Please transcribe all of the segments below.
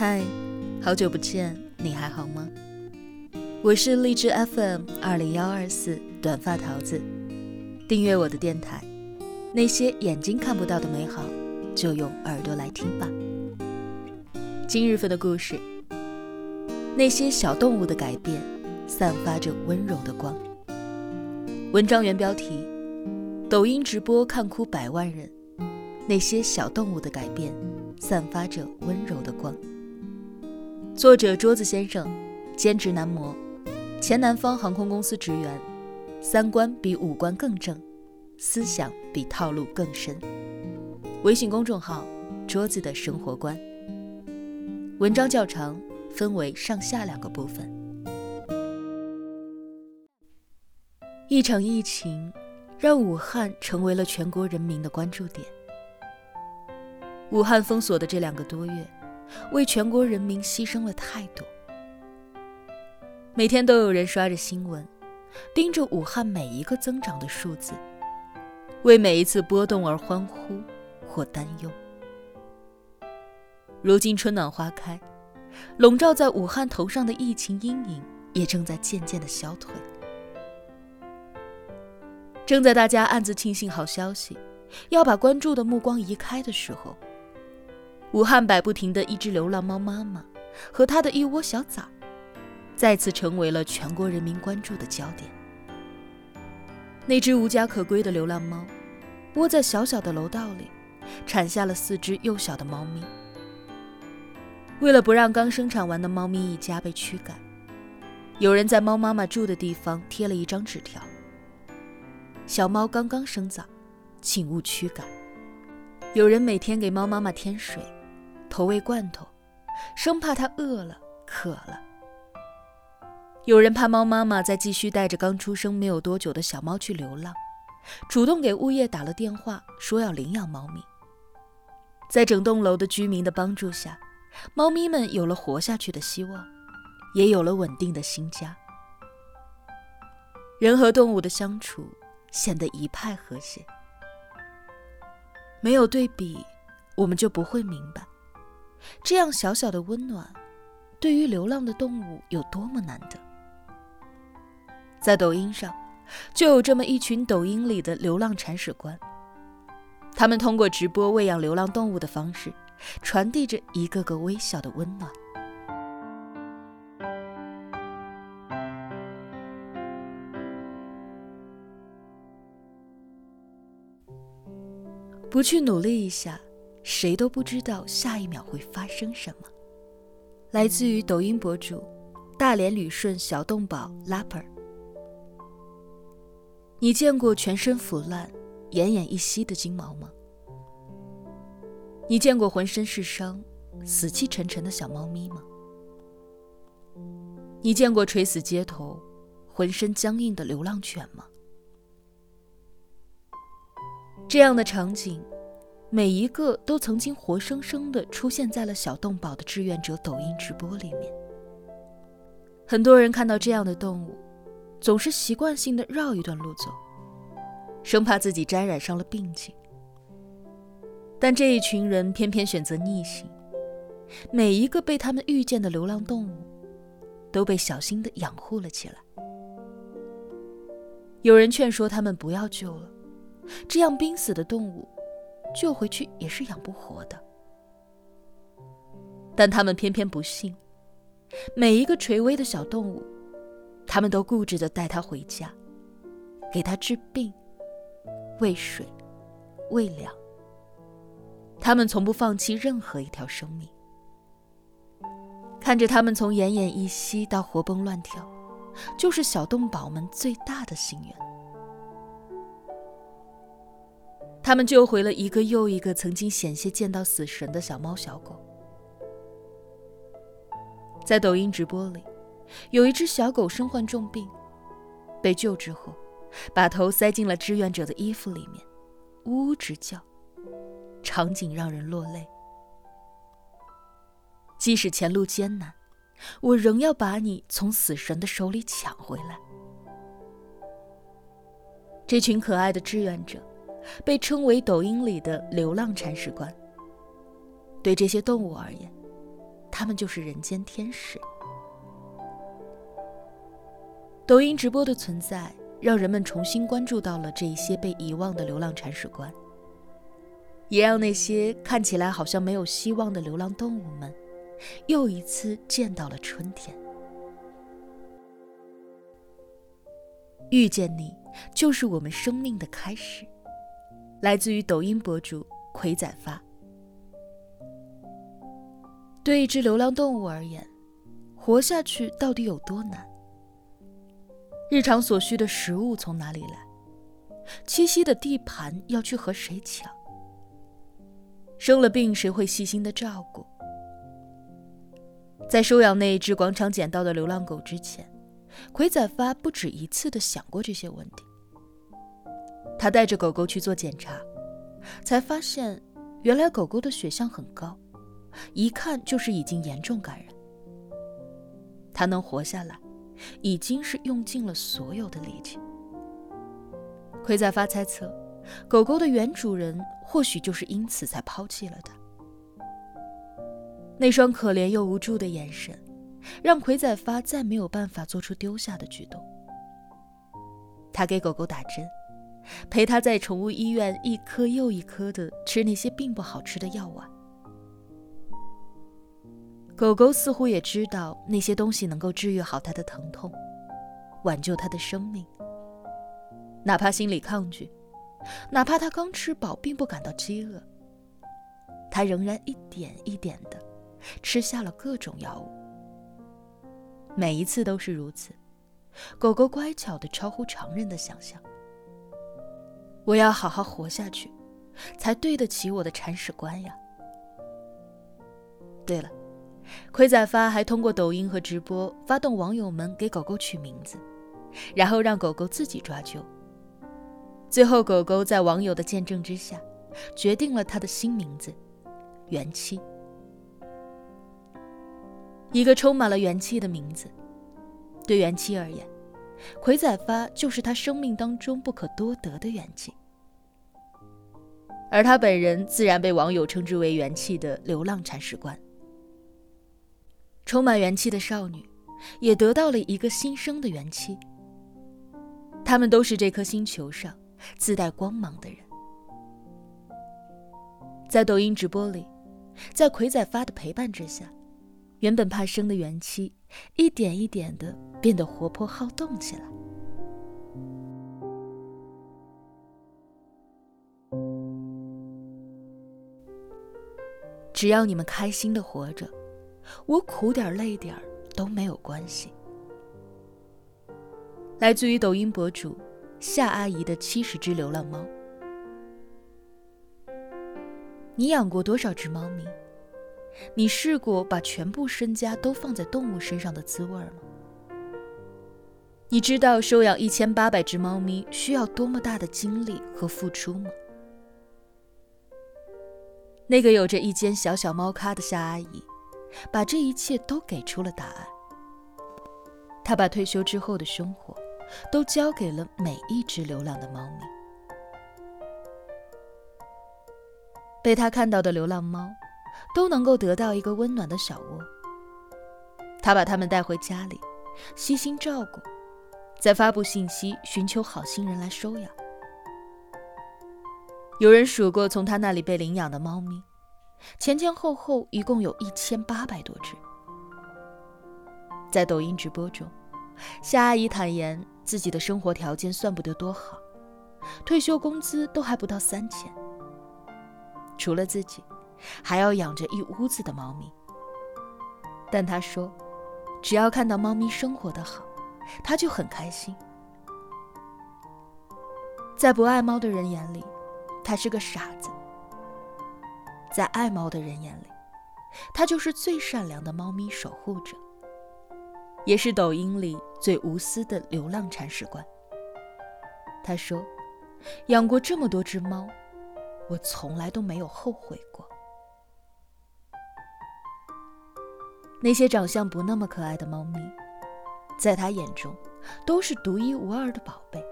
嗨，好久不见，你还好吗？我是荔枝 FM 二零幺二四短发桃子，订阅我的电台。那些眼睛看不到的美好，就用耳朵来听吧。今日份的故事：那些小动物的改变，散发着温柔的光。文章原标题：抖音直播看哭百万人。那些小动物的改变，散发着温柔的光。作者桌子先生，兼职男模，前南方航空公司职员，三观比五官更正，思想比套路更深。微信公众号：桌子的生活观。文章较长，分为上下两个部分。一场疫情，让武汉成为了全国人民的关注点。武汉封锁的这两个多月，为全国人民牺牲了太多。每天都有人刷着新闻，盯着武汉每一个增长的数字，为每一次波动而欢呼或担忧。如今春暖花开，笼罩在武汉头上的疫情阴影也正在渐渐的消退。正在大家暗自庆幸好消息，要把关注的目光移开的时候。武汉摆不停的一只流浪猫妈妈和它的一窝小崽，再次成为了全国人民关注的焦点。那只无家可归的流浪猫，窝在小小的楼道里，产下了四只幼小的猫咪。为了不让刚生产完的猫咪一家被驱赶，有人在猫妈妈住的地方贴了一张纸条：“小猫刚刚生崽，请勿驱赶。”有人每天给猫妈妈添水。投喂罐头，生怕它饿了、渴了。有人怕猫妈妈再继续带着刚出生没有多久的小猫去流浪，主动给物业打了电话，说要领养猫咪。在整栋楼的居民的帮助下，猫咪们有了活下去的希望，也有了稳定的新家。人和动物的相处显得一派和谐。没有对比，我们就不会明白。这样小小的温暖，对于流浪的动物有多么难得。在抖音上，就有这么一群抖音里的流浪铲屎官，他们通过直播喂养流浪动物的方式，传递着一个个微小的温暖。不去努力一下。谁都不知道下一秒会发生什么。来自于抖音博主大连旅顺小动宝 Lapper。你见过全身腐烂、奄奄一息的金毛吗？你见过浑身是伤、死气沉沉的小猫咪吗？你见过垂死街头、浑身僵硬的流浪犬吗？这样的场景。每一个都曾经活生生的出现在了小动宝的志愿者抖音直播里面。很多人看到这样的动物，总是习惯性的绕一段路走，生怕自己沾染上了病情。但这一群人偏偏选择逆行，每一个被他们遇见的流浪动物，都被小心的养护了起来。有人劝说他们不要救了，这样濒死的动物。救回去也是养不活的，但他们偏偏不信。每一个垂危的小动物，他们都固执的带它回家，给它治病、喂水、喂粮。他们从不放弃任何一条生命。看着他们从奄奄一息到活蹦乱跳，就是小动宝们最大的心愿。他们救回了一个又一个曾经险些见到死神的小猫小狗。在抖音直播里，有一只小狗身患重病，被救之后，把头塞进了志愿者的衣服里面，呜呜直叫，场景让人落泪。即使前路艰难，我仍要把你从死神的手里抢回来。这群可爱的志愿者。被称为抖音里的流浪铲屎官。对这些动物而言，他们就是人间天使。抖音直播的存在，让人们重新关注到了这一些被遗忘的流浪铲屎官，也让那些看起来好像没有希望的流浪动物们，又一次见到了春天。遇见你，就是我们生命的开始。来自于抖音博主葵仔发。对一只流浪动物而言，活下去到底有多难？日常所需的食物从哪里来？栖息的地盘要去和谁抢？生了病谁会细心的照顾？在收养那一只广场捡到的流浪狗之前。葵仔发不止一次的想过这些问题。他带着狗狗去做检查，才发现原来狗狗的血象很高，一看就是已经严重感染。它能活下来，已经是用尽了所有的力气。葵仔发猜测，狗狗的原主人或许就是因此才抛弃了它。那双可怜又无助的眼神。让葵仔发再没有办法做出丢下的举动。他给狗狗打针，陪他在宠物医院一颗又一颗的吃那些并不好吃的药丸。狗狗似乎也知道那些东西能够治愈好它的疼痛，挽救它的生命。哪怕心里抗拒，哪怕它刚吃饱并不感到饥饿，它仍然一点一点的吃下了各种药物。每一次都是如此，狗狗乖巧的超乎常人的想象。我要好好活下去，才对得起我的铲屎官呀。对了，葵仔发还通过抖音和直播发动网友们给狗狗取名字，然后让狗狗自己抓阄。最后，狗狗在网友的见证之下，决定了它的新名字——元气。一个充满了元气的名字，对元气而言，葵仔发就是他生命当中不可多得的元气，而他本人自然被网友称之为元气的流浪铲屎官。充满元气的少女，也得到了一个新生的元气。他们都是这颗星球上自带光芒的人。在抖音直播里，在葵仔发的陪伴之下。原本怕生的元气，一点一点的变得活泼好动起来。只要你们开心的活着，我苦点累点都没有关系。来自于抖音博主夏阿姨的七十只流浪猫。你养过多少只猫咪？你试过把全部身家都放在动物身上的滋味吗？你知道收养一千八百只猫咪需要多么大的精力和付出吗？那个有着一间小小猫咖的夏阿姨，把这一切都给出了答案。她把退休之后的生活，都交给了每一只流浪的猫咪。被她看到的流浪猫。都能够得到一个温暖的小窝。他把他们带回家里，悉心照顾，再发布信息寻求好心人来收养。有人数过从他那里被领养的猫咪，前前后后一共有一千八百多只。在抖音直播中，夏阿姨坦言自己的生活条件算不得多好，退休工资都还不到三千，除了自己。还要养着一屋子的猫咪，但他说，只要看到猫咪生活的好，他就很开心。在不爱猫的人眼里，他是个傻子；在爱猫的人眼里，他就是最善良的猫咪守护者，也是抖音里最无私的流浪铲屎官。他说，养过这么多只猫，我从来都没有后悔过。那些长相不那么可爱的猫咪，在他眼中都是独一无二的宝贝。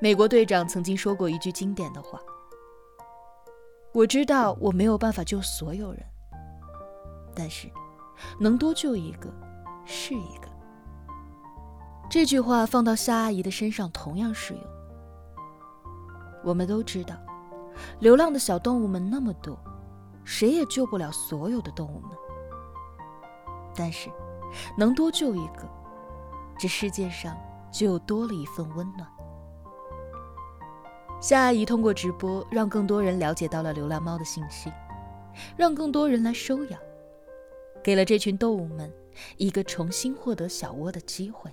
美国队长曾经说过一句经典的话：“我知道我没有办法救所有人，但是，能多救一个是一个。这句话放到夏阿姨的身上同样适用。我们都知道，流浪的小动物们那么多，谁也救不了所有的动物们。但是，能多救一个，这世界上就多了一份温暖。夏阿姨通过直播，让更多人了解到了流浪猫的信息，让更多人来收养，给了这群动物们一个重新获得小窝的机会。